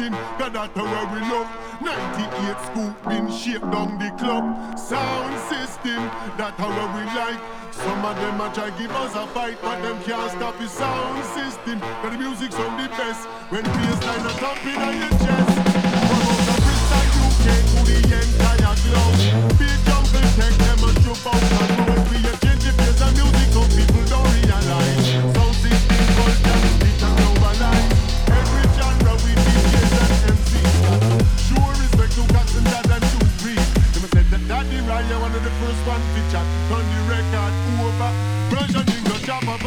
nothing, that that's where we love. 98 scoop been shaped down the club. Sound system, that how we like. Some of them are try give us a fight, but them can't stop the sound system. The music's on the best. When bassline are thumping, I I one of the first one to chat. Turn the record over. Version in the chopper.